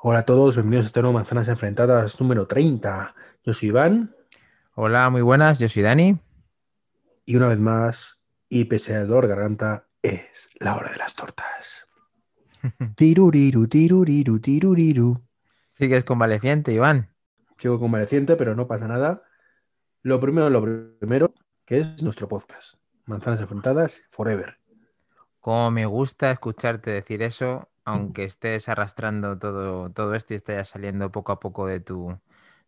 Hola a todos, bienvenidos a este nuevo Manzanas Enfrentadas número 30. Yo soy Iván. Hola, muy buenas, yo soy Dani. Y una vez más, y pese al dolor garganta, es la hora de las tortas. tiruriru, tiruriru, tiruriru. Sigues convaleciente, Iván. Sigo convaleciente, pero no pasa nada. Lo primero, lo primero, que es nuestro podcast. Manzanas Enfrentadas Forever. Como me gusta escucharte decir eso, aunque estés arrastrando todo, todo esto y estés saliendo poco a poco de tu,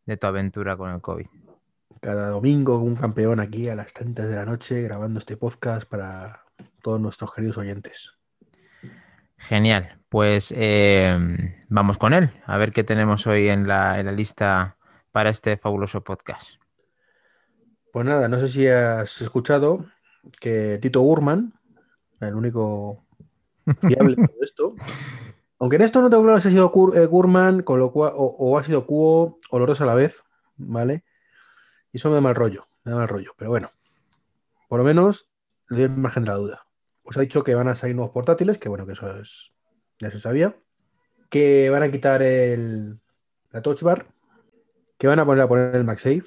de tu aventura con el COVID. Cada domingo un campeón aquí a las tantas de la noche grabando este podcast para todos nuestros queridos oyentes. Genial, pues eh, vamos con él, a ver qué tenemos hoy en la, en la lista para este fabuloso podcast. Pues nada, no sé si has escuchado que Tito Gurman, el único aunque en esto no tengo claro si ha sido eh, Gurman con lo cual, o, ha sido Cuo o los dos a la vez, ¿vale? Y eso me da mal rollo, me da mal rollo, pero bueno, por lo menos le doy margen de la duda. Pues ha dicho que van a salir nuevos portátiles, que bueno, que eso es, ya se sabía, que van a quitar el, la touch bar, que van a poner a poner el MagSafe,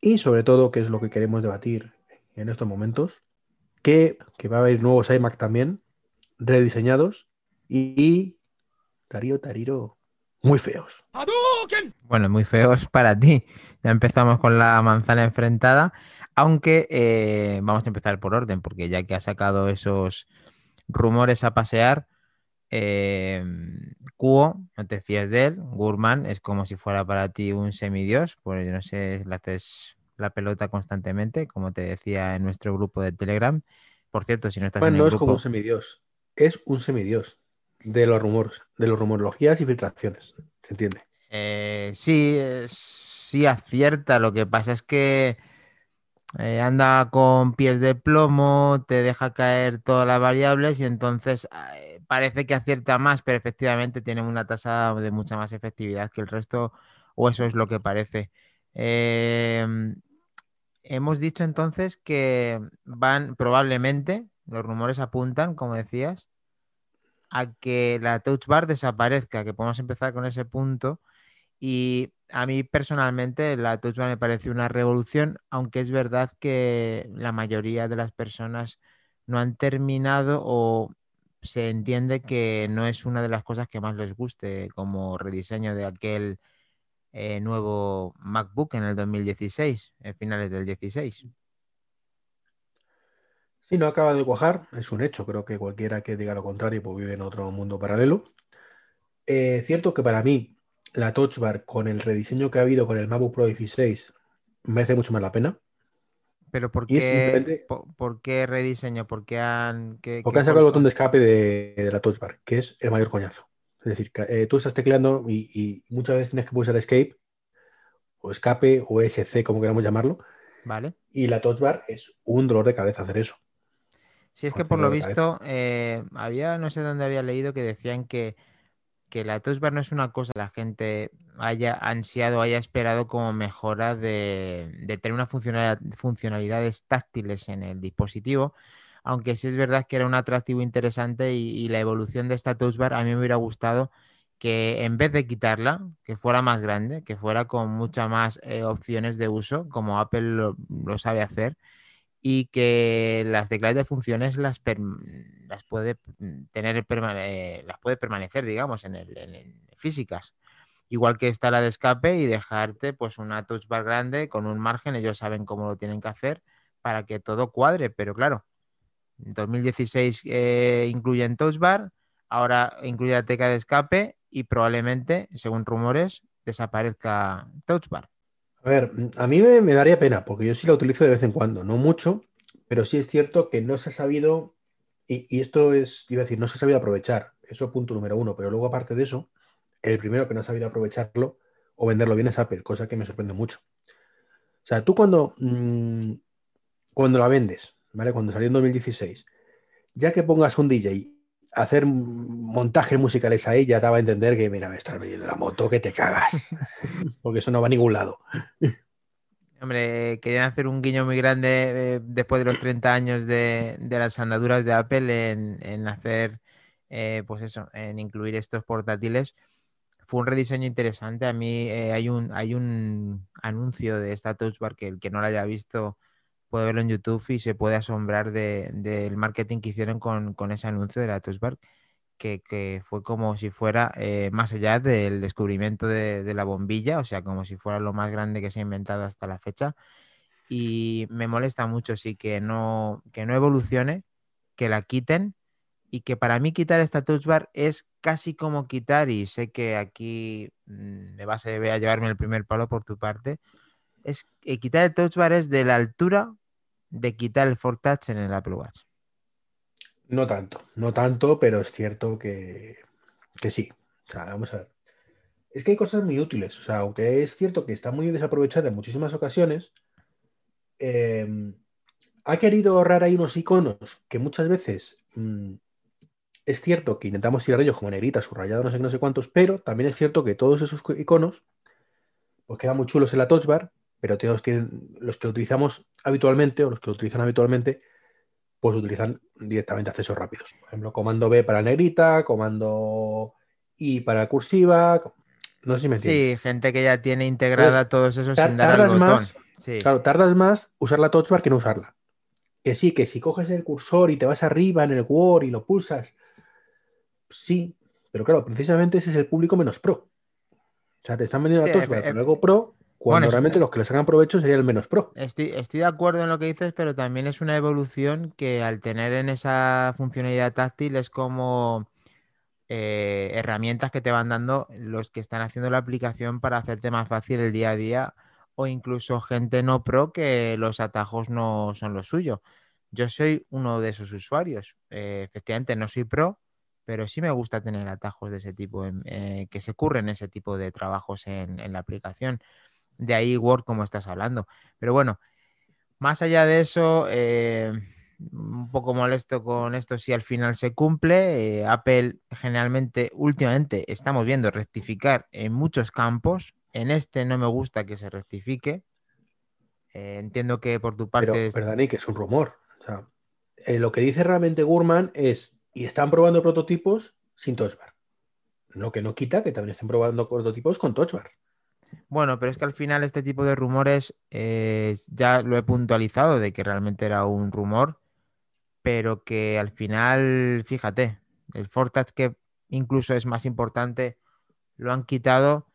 y sobre todo, que es lo que queremos debatir en estos momentos, que, va a haber nuevos iMac también, rediseñados y, Tario, Tariro, muy feos. Bueno, muy feos para ti. Ya empezamos con la manzana enfrentada, aunque eh, vamos a empezar por orden, porque ya que ha sacado esos rumores a pasear, eh, no te fíes de él, Gurman es como si fuera para ti un semidios, pues yo no sé, le haces la pelota constantemente, como te decía en nuestro grupo de Telegram. Por cierto, si no estás bueno, en no es como un semidios, es un semidios de los rumores, de los rumorologías y filtraciones, ¿se entiende? Eh, sí, sí acierta. Lo que pasa es que eh, anda con pies de plomo, te deja caer todas las variables y entonces eh, parece que acierta más, pero efectivamente tiene una tasa de mucha más efectividad que el resto, o eso es lo que parece. Em, hemos dicho entonces que van probablemente, los rumores apuntan, como decías, a que la touch bar desaparezca, que podemos empezar con ese punto. Y a mí personalmente la touch bar me parece una revolución, aunque es verdad que la mayoría de las personas no han terminado o se entiende que no es una de las cosas que más les guste como rediseño de aquel eh, nuevo MacBook en el 2016, en finales del 16. Sí, no acaba de cuajar, es un hecho. Creo que cualquiera que diga lo contrario pues vive en otro mundo paralelo. Eh, cierto que para mí la Touch Bar con el rediseño que ha habido con el MacBook Pro 16 merece mucho más la pena. Pero ¿por qué, por, qué rediseño? ¿Por qué han, porque han sacado el botón de escape de, de, la Touch Bar, que es el mayor coñazo. Es decir, eh, tú estás tecleando y, muchas veces tienes que pulsar escape o escape o SC, como queramos llamarlo. Vale. Y la touch bar es un dolor de cabeza hacer eso. Si es que por lo visto, eh, había, no sé dónde había leído que decían que, la touch bar no es una cosa que la gente haya ansiado, haya esperado como mejora de, de tener una funcionalidades táctiles en el dispositivo, aunque sí es verdad que era un atractivo interesante y, la evolución de esta touch bar a mí me hubiera gustado que en vez de quitarla, que fuera más grande, que fuera con muchas más eh, opciones de uso, como Apple lo, sabe hacer, y que las teclas de funciones las, las puede tener eh, las puede permanecer, digamos, en, el, físicas. Igual que está la de escape y dejarte pues una touch bar grande con un margen, ellos saben cómo lo tienen que hacer para que todo cuadre, pero claro, 2016 eh, incluyen Touch Bar, ahora incluye la teca de escape y probablemente, según rumores, desaparezca Touch Bar. A ver, a mí me, daría pena, porque yo sí la utilizo de vez en cuando, no mucho, pero sí es cierto que no se ha sabido, y, esto es, iba a decir, no se ha sabido aprovechar, eso punto número uno, pero luego aparte de eso, el primero que no ha sabido aprovecharlo o venderlo bien es Apple, cosa que me sorprende mucho. O sea, tú cuando, mm, cuando la vendes, cuando salió en 2016, ya que pongas un DJ hacer montajes musicales ahí, ya daba a entender que, mira, me estás vendiendo la moto, que te cagas. Porque eso no va a ningún lado. Hombre, querían hacer un guiño muy grande eh, después de los 30 años de, las andaduras de Apple en, hacer, eh, pues eso, en incluir estos portátiles. fue un rediseño interesante. A mí eh, hay, un, hay un anuncio de esta Touch Bar que el que no lo haya visto puede verlo en YouTube y se puede asombrar del marketing que hicieron con, ese anuncio de la Touch Bar, que, fue como si fuera eh, más allá del descubrimiento de, de, la bombilla, o sea, como si fuera lo más grande que se ha inventado hasta la fecha. Y me molesta mucho, sí, que no, que no evolucione, que la quiten y que para mí quitar esta touch bar es casi como quitar, y sé que aquí mm, me vas a llevarme el primer palo por tu parte, es eh, quitar el touch bar es de la altura de quitar el Fort Touch en el Apple Watch. No tanto, no tanto, pero es cierto que, que sí. O sea, vamos a ver. Es que hay cosas muy útiles. O sea, aunque es cierto que está muy desaprovechada en muchísimas ocasiones, em, ha querido ahorrar ahí unos iconos que muchas veces mm, es cierto que intentamos tirar de ellos como negrita, subrayado, no sé qué, no sé cuántos, pero también es cierto que todos esos iconos pues quedan muy chulos en la touch bar, pero todos tienen, los que lo utilizamos habitualmente o los que lo utilizan habitualmente, pues utilizan directamente accesos rápidos. Por ejemplo, comando B para negrita, comando I para cursiva. No sé si me entiendes. Sí, gente que ya tiene integrada todos esos sin dar al botón. Más, Claro, tardas más usar la touch bar que no usarla. Que sí, que si coges el cursor y te vas arriba en el Word y lo pulsas sí, pero claro, precisamente ese es el público menos pro. O sea, te están vendiendo a todos con algo pro, cuando realmente los que le sacan provecho sería el menos pro. Estoy, estoy de acuerdo en lo que dices, pero también es una evolución que al tener en esa funcionalidad táctil es como eh, herramientas que te van dando los que están haciendo la aplicación para hacerte más fácil el día a día o incluso gente no pro que los atajos no son lo suyo. Yo soy uno de esos usuarios. Eh, efectivamente, no soy pro, pero sí me gusta tener atajos de ese tipo, eh, que se ocurren ese tipo de trabajos en, la aplicación. De ahí Word, como estás hablando. Pero bueno, más allá de eso, eh, un poco molesto con esto si al final se cumple. Eh, Apple generalmente, últimamente, estamos viendo rectificar en muchos campos. En este no me gusta que se rectifique. entiendo que por tu parte... Pero, es... que es un rumor. lo que dice realmente Gurman es y están probando prototipos sin Touch Bar. Lo que no quita que también estén probando prototipos con Touch Bar. Bueno, pero es que al final este tipo de rumores ya lo he puntualizado de que realmente era un rumor, pero que al final, fíjate, el Fortouch que incluso es más importante, lo han quitado.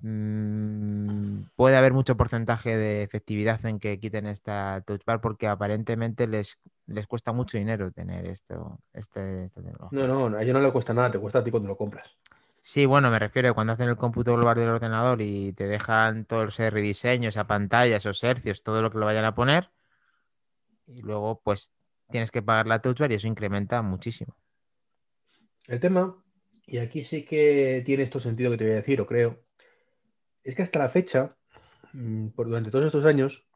Mm, puede haber mucho porcentaje de efectividad en que quiten esta touch bar porque aparentemente les les cuesta mucho dinero tener esto, este No, no, a ellos no le cuesta nada, te cuesta a ti cuando lo compras. Sí, bueno, me refiero a cuando hacen el cómputo global del ordenador y te dejan todo ese rediseño, esa pantalla, esos hercios, todo lo que lo vayan a poner. Y luego, pues, tienes que pagar la touch bar y eso incrementa muchísimo. El tema, y aquí sí que tiene esto sentido que te voy a decir, o creo, es que hasta la fecha, mm, durante todos estos años,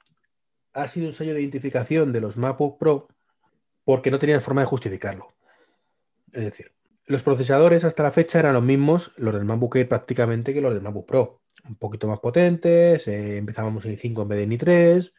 ha sido un sello de identificación de los MacBook Pro porque no tenían forma de justificarlo. Es decir, los procesadores hasta la fecha eran los mismos, los del MacBook Air prácticamente, que los del MacBook Pro. Un poquito más potentes, eh, empezábamos en i5 en vez de en i3.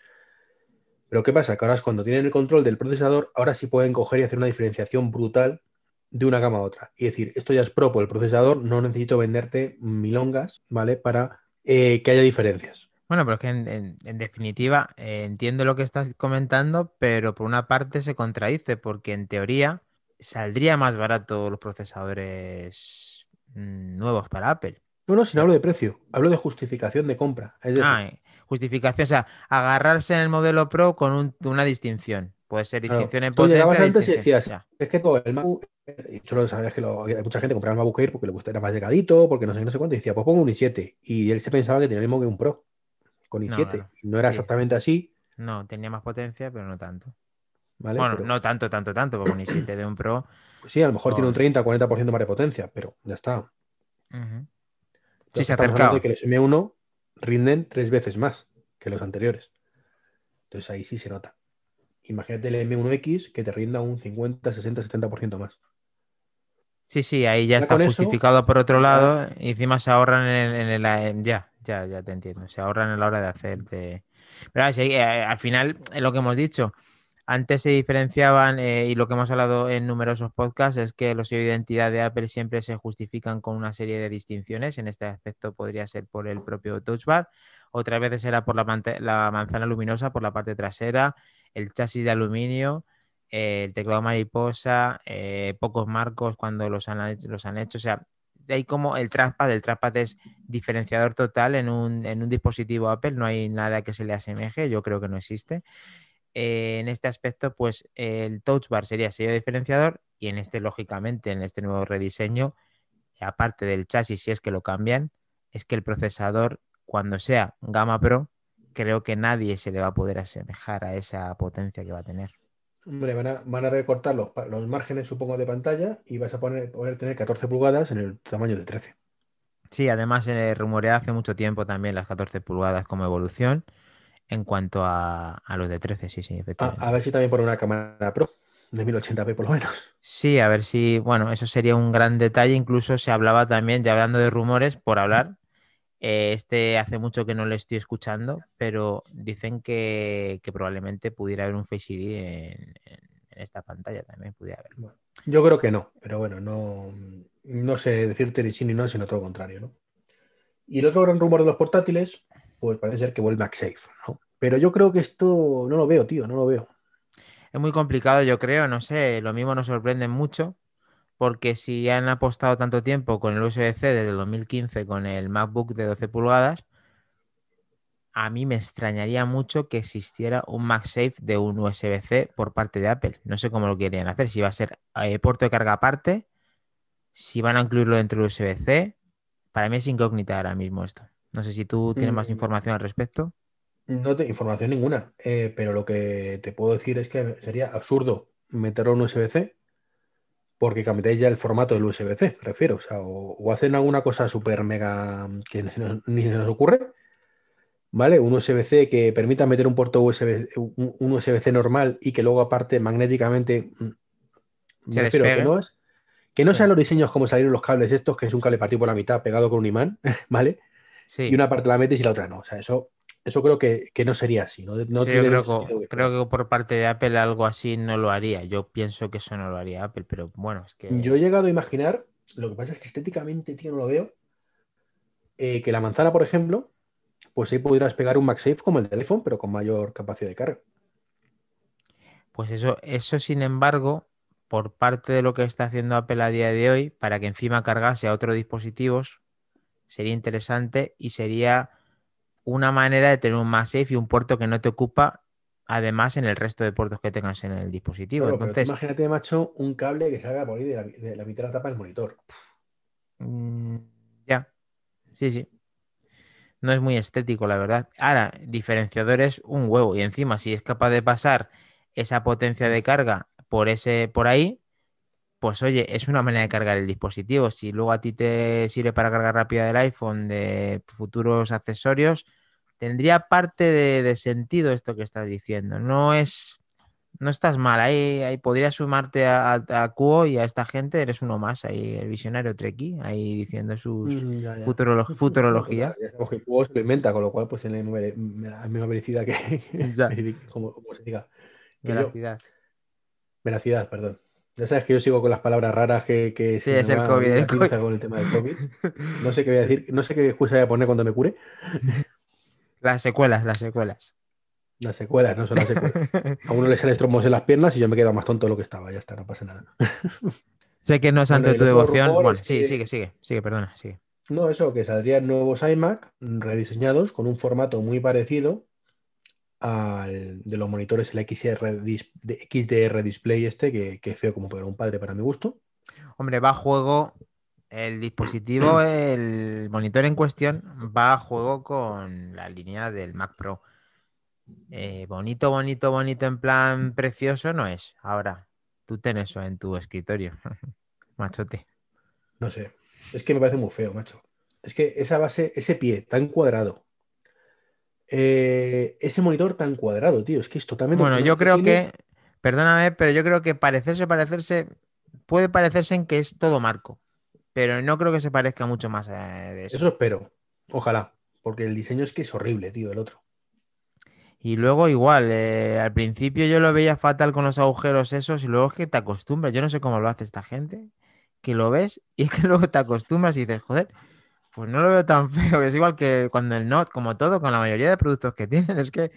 Pero ¿qué pasa? Que ahora es cuando tienen el control del procesador, ahora sí pueden coger y hacer una diferenciación brutal de una gama a otra. Y decir, esto ya es pro por el procesador, no necesito venderte milongas, ¿vale? Para eh, que haya diferencias. Bueno, pero es que en, definitiva eh, entiendo lo que estás comentando, pero por una parte se contradice, porque en teoría saldría más barato los procesadores mm, nuevos para Apple. No, no, sin hablo de precio, hablo de justificación de compra. ah, eh, justificación, o sea, agarrarse en el modelo Pro con una distinción. Puede ser distinción en potencia. Tú antes y decías, es que todo el MacBook, y tú sabías que hay mucha gente compraba el MacBook Air porque le gustaba más llegadito, porque no sé, no sé cuánto, y decía, pues pongo un i7. Y él se pensaba que tenía el mismo que un Pro con i7. No, era exactamente así. No, tenía más potencia, pero no tanto. Bueno, no tanto, tanto, tanto, como un i7 de un Pro. Pues sí, a lo mejor tiene un 30, 40% más de potencia, pero ya está. Sí, se ha acercado. De que los M1 rinden tres veces más que los anteriores. Entonces ahí sí se nota. Imagínate el M1X que te rinda un 50, 60, 70% más. Sí, sí, ahí ya, está justificado por otro lado. Y encima se ahorran en, el, ya, ya, ya te entiendo. Se ahorran a la hora de hacerte. Pero eh, al final, es lo que hemos dicho. Antes se diferenciaban, eh, y lo que hemos hablado en numerosos podcasts, es que los sellos de identidad de Apple siempre se justifican con una serie de distinciones. En este aspecto podría ser por el propio Touch Bar. Otras veces era por la, manzana luminosa, por la parte trasera, el chasis de aluminio, eh, el teclado mariposa, eh, pocos marcos cuando los han, los han hecho. O sea, hay como el trackpad, el trackpad es diferenciador total en un, en un dispositivo Apple, no hay nada que se le asemeje, yo creo que no existe. Eh, en este aspecto, pues el Touch Bar sería sello diferenciador y en este, lógicamente, en este nuevo rediseño, aparte del chasis, si es que lo cambian, es que el procesador, cuando sea Gama Pro, creo que nadie se le va a poder asemejar a esa potencia que va a tener. Hombre, van a, recortar los, márgenes, supongo, de pantalla y vas a poner, poder tener 14 pulgadas en el tamaño de 13. Sí, además se eh, rumorea hace mucho tiempo también las 14 pulgadas como evolución en cuanto a, los de 13, sí, sí, efectivamente. A, ver si también por una cámara Pro de 1080p por lo menos. Sí, a ver si, bueno, eso sería un gran detalle. Incluso se hablaba también, ya hablando de rumores, por hablar. Eh, este hace mucho que no lo estoy escuchando, pero dicen que, probablemente pudiera haber un Face ID en, esta pantalla también. Pudiera haber. yo creo que no, pero bueno, no, no sé decirte ni sí ni no, sino todo lo contrario, ¿no? Y el otro gran rumor de los portátiles, pues parece ser que vuelve MagSafe, ¿no? Pero yo creo que esto no lo veo, tío, no lo veo. Es muy complicado, yo creo, no sé, lo mismo nos sorprende mucho, porque si han apostado tanto tiempo con el USB-C desde el 2015 con el MacBook de 12 pulgadas, a mí me extrañaría mucho que existiera un MagSafe de un USB-C por parte de Apple. No sé cómo lo querían hacer, si va a ser eh, puerto de carga aparte, si van a incluirlo dentro del USB-C. Para mí es incógnita ahora mismo esto. No sé si tú tienes más mm. información al respecto. No tengo información ninguna, eh, pero lo que te puedo decir es que sería absurdo meterlo en USB-C porque cambiáis ya el formato del USB-C, refiero. O, sea, o, hacen alguna cosa súper mega que ni se nos ocurre, ¿vale? Un USB-C que permita meter un puerto USB, un, USB-C normal y que luego aparte magnéticamente... Mm, me refiero que no es... Que no sean los diseños como salieron los cables estos, que es un cable partido por la mitad pegado con un imán, ¿vale? Y una parte la metes y la otra no. O sea, eso, eso creo que, no sería así. No, creo, que, por parte de Apple algo así no lo haría. Yo pienso que eso no lo haría Apple, pero bueno, es que. Yo he llegado a imaginar, lo que pasa es que estéticamente, tío, no lo veo. Eh, que la manzana, por ejemplo, pues ahí pudieras pegar un MagSafe como el teléfono, pero con mayor capacidad de carga. Pues eso, eso, sin embargo, por parte de lo que está haciendo Apple a día de hoy, para que encima cargase a otros dispositivos, sería interesante y sería una manera de tener un MagSafe y un puerto que no te ocupa además en el resto de puertos que tengas en el dispositivo. Entonces, imagínate, macho, un cable que salga por ahí de la, mitad de la tapa del monitor. Mm, ya, sí, sí. No es muy estético, la verdad. Ahora, diferenciador es un huevo y encima si es capaz de pasar esa potencia de carga por ese por ahí, pues oye, es una manera de cargar el dispositivo. Si luego a ti te sirve para cargar rápida del iPhone de futuros accesorios, tendría parte de, sentido esto que estás diciendo. No es, no estás mal. Ahí, ahí podrías sumarte a, a, y a esta gente. Eres uno más, ahí el visionario Treki, ahí diciendo sus mm, futurología. Ya sabemos que Cuo se lo inventa, con lo cual pues tiene la misma veracidad que, como, se diga. veracidad. veracidad, perdón. Ya sabes que yo sigo con las palabras raras que, que sí, es el COVID, el COVID. con el tema del COVID. No sé qué voy a decir, no sé qué excusa voy a poner cuando me cure. Las secuelas, las secuelas. Las secuelas, no son las secuelas. A uno le sale estromos en las piernas y yo me quedo más tonto de lo que estaba. Ya está, no pasa nada. sé que no es ante tu devoción. Bueno, sí, sigue, sigue, sigue, perdona, sigue. No, eso, que saldrían nuevos iMac rediseñados con un formato muy parecido de los monitores el XR, de XDR display este, que, que feo como para un padre para mi gusto. Hombre, va a juego, el dispositivo, el monitor en cuestión, va a juego con la línea del Mac Pro. Eh, bonito, bonito, bonito, en plan precioso no es. Ahora, tú tienes eso en tu escritorio, machote. No sé, es que me parece muy feo, macho. Es que esa base, ese pie tan cuadrado, eh, ese monitor tan cuadrado, tío. Es que es totalmente. Bueno, yo creo que. Perdóname, pero yo creo que parecerse, parecerse. Puede parecerse en que es todo marco. Pero no creo que se parezca mucho más de eso. Eso espero. Ojalá. Porque el diseño es que es horrible, tío, el otro. Y luego igual, eh, al principio yo lo veía fatal con los agujeros esos y luego es que te acostumbras. Yo no sé cómo lo hace esta gente, que lo ves y es que luego te acostumbras y dices, joder, pues no lo veo tan feo. Es igual que cuando el Note, como todo, con la mayoría de productos que tienen, es que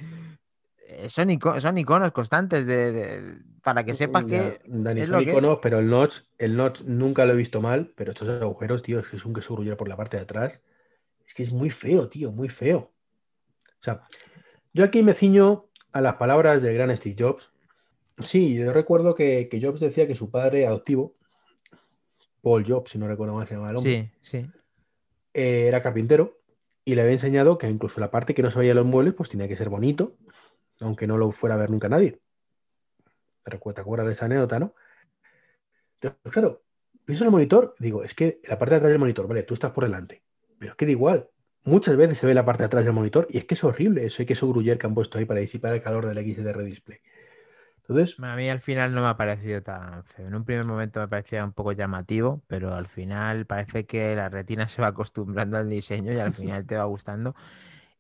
eh, son, son iconos constantes de, para que sepas que. es son iconos, pero el notch, el notch nunca lo he visto mal, pero estos agujeros, tío, es que es un queso gruyer por la parte de atrás. Es que es muy feo, tío, muy feo. O sea, yo aquí me ciño a las palabras del gran Steve Jobs. Sí, yo recuerdo que, Jobs decía que su padre adoptivo, Paul Jobs, si no recuerdo mal, se llamaba el hombre. Sí, sí. Eh, era carpintero y le había enseñado que incluso la parte que no se veía los muebles, pues tenía que ser bonito, aunque no lo fuera a ver nunca nadie. ¿Te acuerdas de esa anécdota, no? Entonces, claro, pienso en el monitor, digo, es que la parte de atrás del monitor, vale, tú estás por delante, pero es que da igual. Muchas veces se ve la parte de atrás del monitor y es que es horrible eso, hay que eso gruyer que han puesto ahí para disipar el calor del XDR display. A mí al final no me ha parecido tan feo. En un primer momento me parecía un poco llamativo, pero al final parece que la retina se va acostumbrando al diseño y al final te va gustando.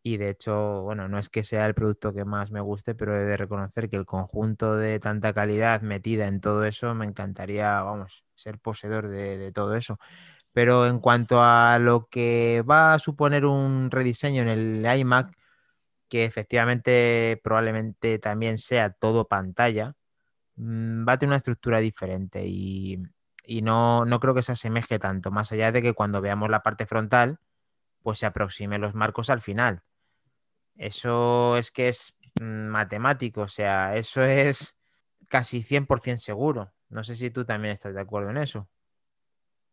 Y de hecho, bueno, no es que sea el producto que más me guste, pero he de reconocer que el conjunto de tanta calidad metida en todo eso, me encantaría, vamos, ser poseedor de, todo eso. Pero en cuanto a lo que va a suponer un rediseño en el iMac, que efectivamente probablemente también sea todo pantalla, mm, va a tener una estructura diferente y, y no, no creo que se asemeje tanto, más allá de que cuando veamos la parte frontal, pues se aproxime los marcos al final. Eso es que es mm, matemático, o sea, eso es casi 100% seguro. No sé si tú también estás de acuerdo en eso.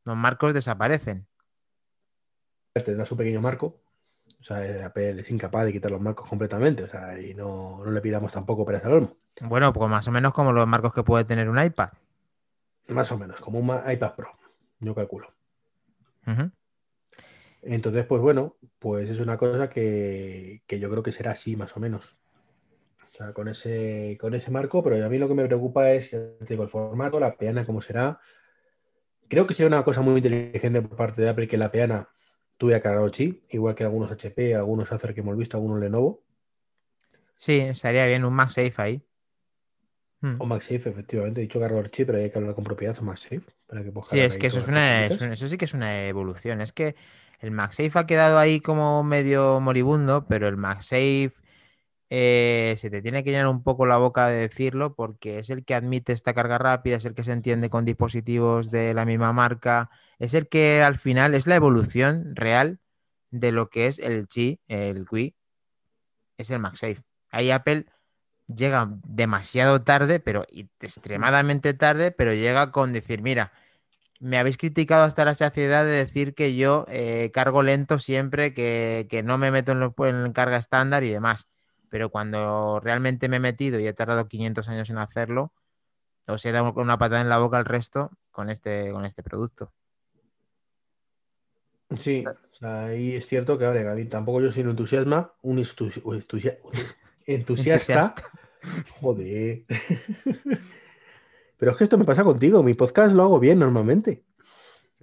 Los marcos desaparecen. Tendrá su pequeño marco. O sea, Apple es incapaz de quitar los marcos completamente. O sea, y no, le pidamos tampoco para al olmo. Bueno, pues más o menos como los marcos que puede tener un iPad. Más o menos, como un iPad Pro, yo calculo. Entonces, pues bueno, pues es una cosa que, yo creo que será así más o menos. O sea, con ese, con ese marco, pero a mí lo que me preocupa es digo, el formato, la peana, cómo será. Creo que sería una cosa muy inteligente por parte de Apple que la peana tuviera cargado chip, igual que algunos HP, algunos Acer que hemos visto, algunos Lenovo. Sí, estaría bien un MagSafe ahí. Hmm. O MagSafe, efectivamente. He dicho cargador chip, pero hay que hablar con propiedad o MagSafe. Para que sí, es que eso, es una, eso sí que es una evolución. Es que el MagSafe ha quedado ahí como medio moribundo, pero el MagSafe eh, se te tiene que llenar un poco la boca de decirlo porque es el que admite esta carga rápida, es el que se entiende con dispositivos de la misma marca, es el que al final es la evolución real de lo que es el Qi, el Qi, es el MagSafe. Ahí Apple llega demasiado tarde, pero extremadamente tarde, pero llega con decir, mira, me habéis criticado hasta la saciedad de decir que yo eh, cargo lento siempre, que, no me meto en, carga estándar y demás. Pero cuando realmente me he metido y he tardado 500 años en hacerlo, os he dado una patada en la boca al resto con este, con este producto. Sí, o sea, ahí es cierto que, vale, Gaby, tampoco yo soy un entusiasma, un entusiasta. Joder. Pero es que esto me pasa contigo. Mi podcast lo hago bien normalmente.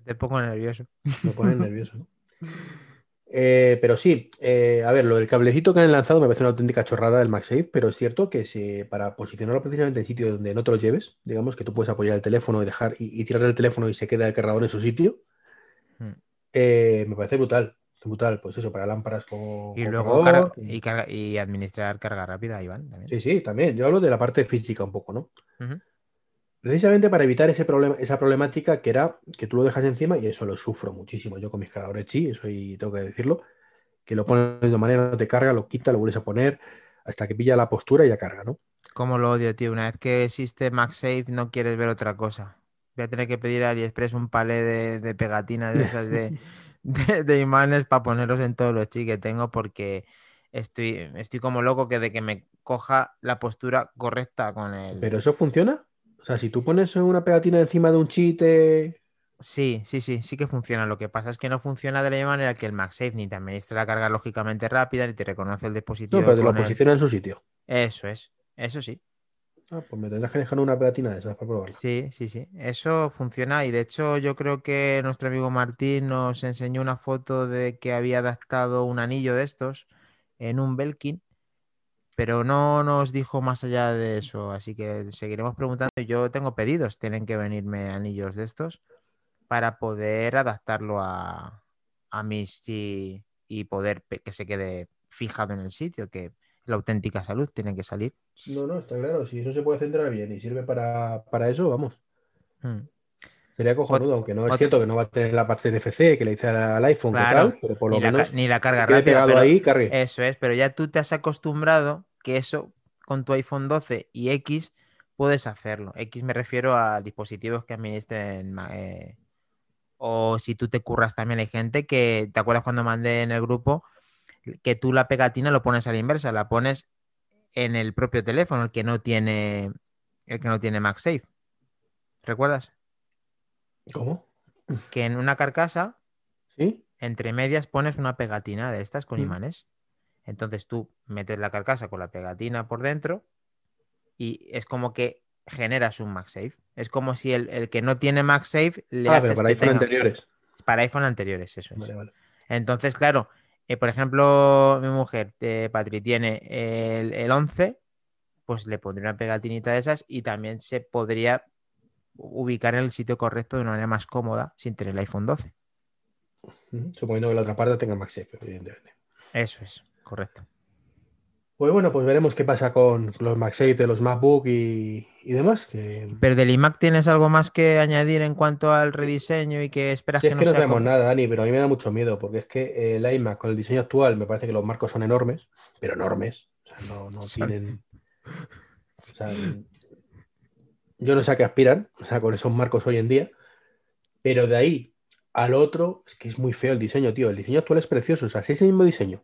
Te pongo nervioso. Me pone nervioso. Eh, pero sí, eh, a ver, lo del cablecito que han lanzado me parece una auténtica chorrada del MagSafe, pero es cierto que si, para posicionarlo precisamente en sitio donde no te lo lleves, digamos que tú puedes apoyar el teléfono y dejar y, tirar el teléfono y se queda el cargador en su sitio, hmm. eh, me parece brutal. Brutal, pues eso, para lámparas con. Y luego y, administrar carga rápida, Iván. Sí, sí, también. Yo hablo de la parte física un poco, ¿no? Precisamente para evitar ese problema, esa problemática que era que tú lo dejas encima, y eso lo sufro muchísimo yo con mis cargadores chi, eso y tengo que decirlo, que lo pones de manera, no te carga, lo quita, lo vuelves a poner, hasta que pilla la postura y ya carga, ¿no? Como lo odio, tío. Una vez que existe MagSafe, no quieres ver otra cosa. Voy a tener que pedir a AliExpress un palé de, pegatinas de esas de, de, imanes para ponerlos en todos los chi que tengo, porque estoy, estoy como loco que de que me coja la postura correcta con el. ¿Pero eso funciona? O sea, si tú pones una pegatina encima de un chite. Sí, sí, sí, sí que funciona. Lo que pasa es que no funciona de la misma manera que el MagSafe, ni te administra la carga lógicamente rápida, ni te reconoce el dispositivo. No, pero te lo posiciona en su sitio. Eso es, eso sí. Ah, pues me tendrás que dejar una pegatina de esas para probarla. Sí, sí, sí. Eso funciona y de hecho yo creo que nuestro amigo Martín nos enseñó una foto de que había adaptado un anillo de estos en un Belkin pero no nos dijo más allá de eso, así que seguiremos preguntando. Yo tengo pedidos, tienen que venirme anillos de estos para poder adaptarlo a, a mis y, y poder que se quede fijado en el sitio, que la auténtica salud tiene que salir. No, no, está claro. Si eso se puede centrar bien y sirve para, eso, vamos. Hmm. Sería cojonudo, aunque no es cierto que no va a tener la parte de NFC que le dice al iPhone que tal, pero por lo ni menos. La, ni la carga rápida. ahí, cargue. Eso es, pero ya tú te has acostumbrado que eso con tu iPhone 12 y X puedes hacerlo. X me refiero a dispositivos que administren. Eh, o si tú te curras también, hay gente que, ¿te acuerdas cuando mandé en el grupo? Que tú la pegatina lo pones a la inversa, la pones en el propio teléfono, el que no tiene, el que no tiene MagSafe. ¿Recuerdas? ¿Cómo? Que en una carcasa, ¿Sí? entre medias pones una pegatina de estas con mm. imanes. Entonces tú metes la carcasa con la pegatina por dentro y es como que generas un MagSafe. Es como si el, que no tiene MagSafe le ah, pero para iPhone anteriores. Para iPhone anteriores, eso es. Entonces, claro, eh, por ejemplo, mi mujer, eh, Patri, tiene el, el 11, pues le pondría una pegatinita de esas y también se podría ubicar en el sitio correcto de una manera más cómoda sin tener el iPhone 12. Suponiendo que la otra parte tenga MagSafe, evidentemente. Eso es, correcto. Pues bueno, pues veremos qué pasa con los MagSafe de los MacBook y, demás. Pero del iMac tienes algo más que añadir en cuanto al rediseño y que esperas que es que no sabemos nada, Dani, pero a mí me da mucho miedo porque es que el iMac con el diseño actual me parece que los marcos son enormes, pero enormes. O sea, no, no tienen. O sea, yo no sé a qué aspiran, o sea, con esos marcos hoy en día, pero de ahí al otro, es que es muy feo el diseño, tío. El diseño actual es precioso, o sea, si es el mismo diseño.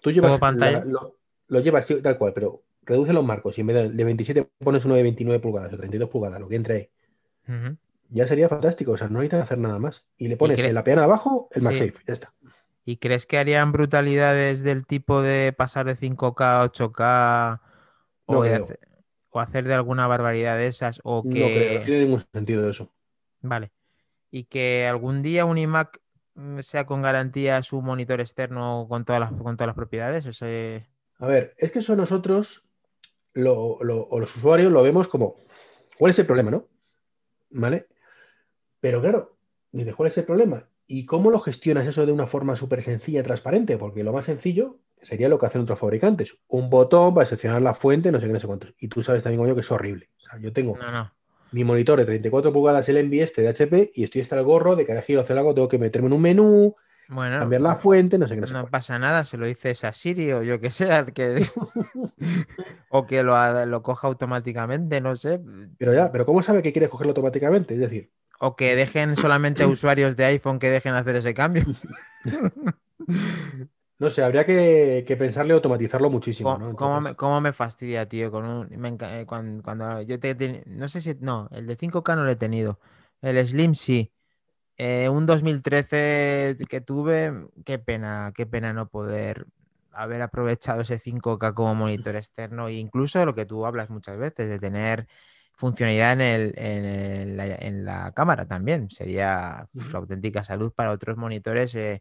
Tú llevas pantalla? lo, llevas tal cual, pero reduce los marcos y en vez de, 27 pones uno de 29 pulgadas o 32 pulgadas, lo que entre ahí. Ya sería fantástico, o sea, no necesitas hacer nada más. Y le pones en la piana abajo el MagSafe, ya está. ¿Y crees que harían brutalidades del tipo de pasar de 5K a 8K? o de o hacer de alguna barbaridad de esas o que... No creo, no tiene ningún sentido eso. Vale. Y que algún día un iMac sea con garantía su monitor externo con todas las, con todas las propiedades. A ver, es que eso nosotros o los usuarios lo vemos como, ¿cuál es el problema, no? ¿Vale? Pero claro, dices, ¿cuál es el problema? ¿Y cómo lo gestionas eso de una forma súper sencilla y transparente? Porque lo más sencillo sería lo que hacen otros fabricantes. Un botón para seleccionar la fuente, no sé qué, no sé cuántos. Y tú sabes también como yo que es horrible. O sea, yo tengo mi monitor de 34 pulgadas, el Envy este de HP, y estoy hasta el gorro de cada giro hacer algo, tengo que meterme en un menú, cambiar la fuente, no sé qué. No, sé no pasa nada, se lo dices a Siri o yo que que... o que lo, lo, coja automáticamente, no sé. Pero ya, pero ¿cómo sabe que quieres cogerlo automáticamente? Es decir... O que dejen solamente usuarios de iPhone que dejen hacer ese cambio. No sé, habría que, pensarle automatizarlo muchísimo. ¿Cómo, ¿no? me, me, fastidia, tío? Con un, eh, cuando, yo te, no sé si, no, el de 5K no lo he tenido. El Slim sí. Eh, un 2013 que tuve, qué pena, qué pena no poder haber aprovechado ese 5K como monitor externo e incluso lo que tú hablas muchas veces, de tener funcionalidad en, el, en, en la cámara también. Sería la auténtica salud para otros monitores. Eh,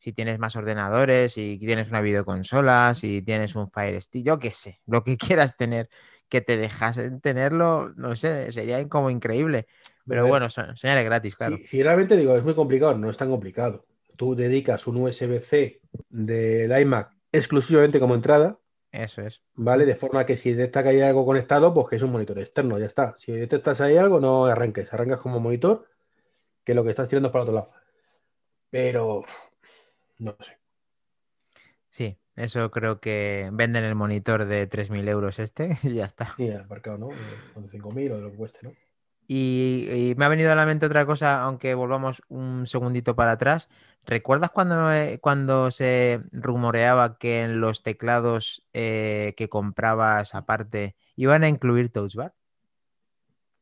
si tienes más ordenadores, si tienes una videoconsola, si tienes un Fire Stick, yo qué sé, lo que quieras tener, que te dejas tenerlo, no sé, sería como increíble. Pero bueno, señales gratis, claro. Si, realmente digo, es muy complicado, no es tan complicado. Tú dedicas un USB-C del iMac exclusivamente como entrada. Eso es. ¿Vale? De forma que si detecta que hay algo conectado, pues que es un monitor externo, ya está. Si detectas ahí algo, no arranques, arrancas como monitor, que lo que estás tirando es para otro lado. Pero no sé. Sí, eso creo que venden el monitor de 3.000 euros este y ya está. Sí, el mercado, ¿no? Con 5.000 o de lo que cueste, ¿no? Y, me ha venido a la mente otra cosa, aunque volvamos un segundito para atrás. ¿Recuerdas cuando, eh, cuando se rumoreaba que en los teclados eh, que comprabas aparte iban a incluir Touch Bar?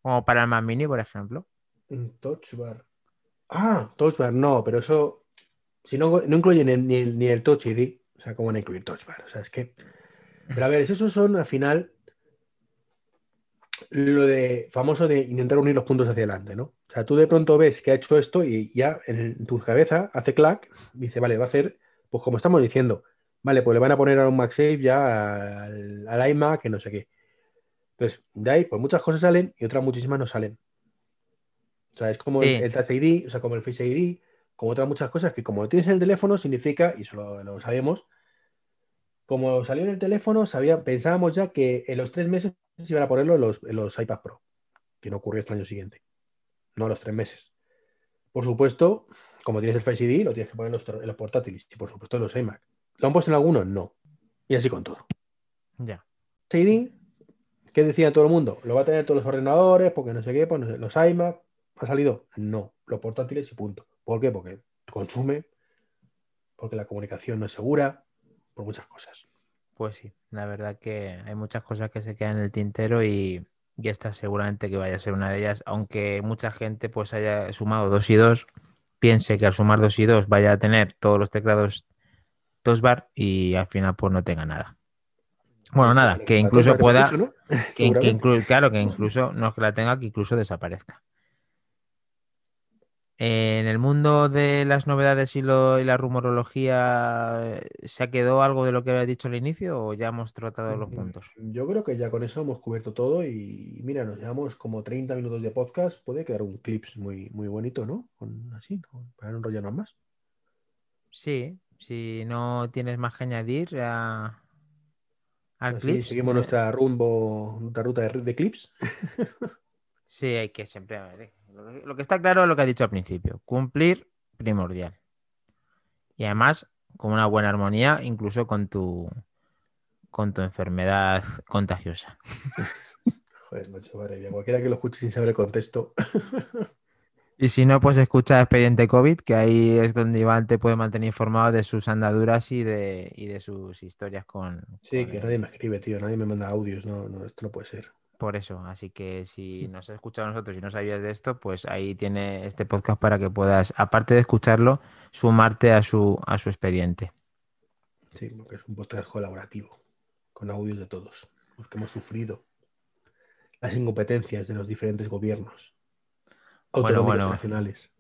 Como para el Mac Mini, por ejemplo. Touch Bar. Ah, Touch Bar, no, pero eso si no, no incluyen ni, el Touch ID, o sea, ¿cómo van a incluir Touch Bar? O sea, es que. Pero a ver, esos son al final lo de famoso de intentar unir los puntos hacia adelante, ¿no? O sea, tú de pronto ves que ha hecho esto y ya en tu cabeza hace clack, dice, vale, va a hacer, pues como estamos diciendo, Vale, pues le van a poner a un MagSafe ya al, iMac, que no sé qué. Entonces, de ahí, pues muchas cosas salen y otras muchísimas no salen. O sea, es como el, Touch ID, o sea, como el Face ID, como otras muchas cosas que como lo tienes en el teléfono significa, y eso lo, sabemos, como salió en el teléfono, sabía, pensábamos ya que en los tres meses se iban a ponerlo en los, en los iPad Pro, que no ocurrió hasta el año siguiente, no a los tres meses. Por supuesto, como tienes el Face ID, lo tienes que poner en los, portátiles y por supuesto en los iMac. ¿Lo han puesto en algunos? No. Y así con todo. Ya. Face ID, ¿qué decía todo el mundo? Lo va a tener todos los ordenadores, porque no sé qué, pues los iMac. ¿Ha salido? No. Los portátiles y punto. ¿Por qué? Porque consume, porque la comunicación no es segura, por muchas cosas. Pues sí, la verdad que hay muchas cosas que se quedan en el tintero y, y esta seguramente que vaya a ser una de ellas, aunque mucha gente pues haya sumado dos y dos, piense que al sumar dos y dos vaya a tener todos los teclados dos bar y al final pues no tenga nada. Bueno, nada, que incluso pueda, que, claro, que incluso no que la tenga, que incluso desaparezca. En el mundo de las novedades y, la rumorología, ¿se ha quedado algo de lo que había dicho al inicio o ya hemos tratado los puntos? Yo creo que ya con eso hemos cubierto todo y mira, nos llevamos como 30 minutos de podcast, puede quedar un clips muy, muy bonito, ¿no? así, para no enrollarnos más. Sí, si no tienes más que añadir a, al clip. Seguimos eh. nuestra rumbo, nuestra ruta de, clips. sí, hay que siempre... Lo que está claro es lo que ha dicho al principio. Cumplir primordial. Y además, con una buena armonía, incluso con tu con tu enfermedad contagiosa. Joder, macho, madre mía. Cualquiera que lo escuche sin saber el contexto. y si no, pues escucha Expediente COVID, que ahí es donde Iván te puede mantener informado de sus andaduras y de, de sus historias con. Sí, que nadie me escribe, tío. Nadie me manda audios. No, no, esto no puede ser. Por eso, así que si nos has escuchado a nosotros y no sabías de esto, pues ahí tiene este podcast para que puedas, aparte de escucharlo, sumarte a su, a su expediente. Sí, porque es un podcast colaborativo, con audios de todos, los que hemos sufrido las incompetencias de los diferentes gobiernos autonómicos nacionales.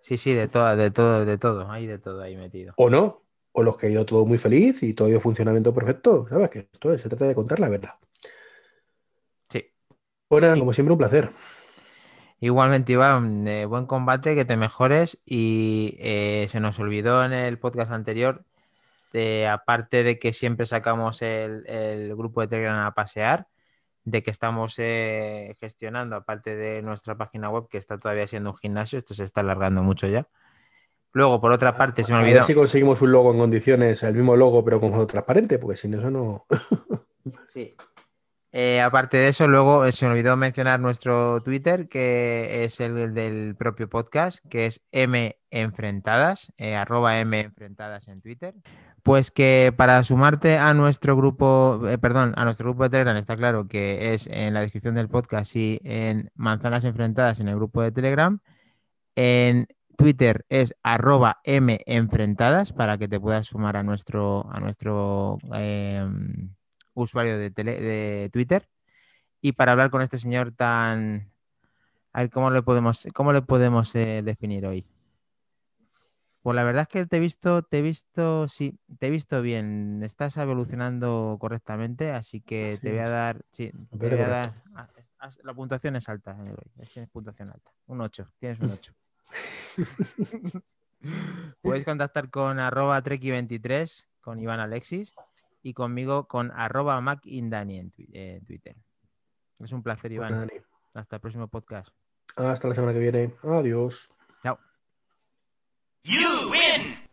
Sí, sí, de todo, de todo, de todo, hay de todo ahí metido. O no, o los que ha ido todo muy feliz y todo ha ido funcionamiento perfecto, ¿sabes? Que esto se trata de contar la verdad. Bueno, como siempre, un placer. Igualmente, Iván, buen combate, que te mejores. Y eh, se nos olvidó en el podcast anterior, aparte de que siempre sacamos el, grupo de Telegram a pasear, de que estamos eh, gestionando, aparte de nuestra página web, que está todavía siendo un gimnasio, esto se está alargando mucho ya. Luego, por otra parte, se me olvidó. A ver si conseguimos un logo en condiciones, el mismo logo, pero con foto transparente, porque sin eso no. sí. Eh, aparte de eso, luego eh, se me olvidó mencionar nuestro Twitter, que es el del propio podcast, que es M Enfrentadas, eh, arroba M Enfrentadas en Twitter. Pues que para sumarte a nuestro grupo, perdón, a nuestro grupo de Telegram, está claro que es en la descripción del podcast y en Manzanas Enfrentadas en el grupo de Telegram. En Twitter es arroba M Enfrentadas para que te puedas sumar a nuestro, a nuestro em, usuario de, de Twitter. Y para hablar con este señor tan... A ver, ¿cómo le podemos, cómo le podemos eh, definir hoy? Pues la verdad es que te he visto, te he visto, sí, te he visto bien. Estás evolucionando correctamente, así que te voy a dar, sí, te voy a dar. La puntuación es alta, eh, tienes puntuación alta. Un 8, tienes un 8. Puedes contactar con arroba treki23, con Iván Alexis y conmigo con arroba macindani en, en Twitter. Es un placer, Iván. Hasta el próximo podcast. Hasta la semana que viene. Adiós. Chao. You win.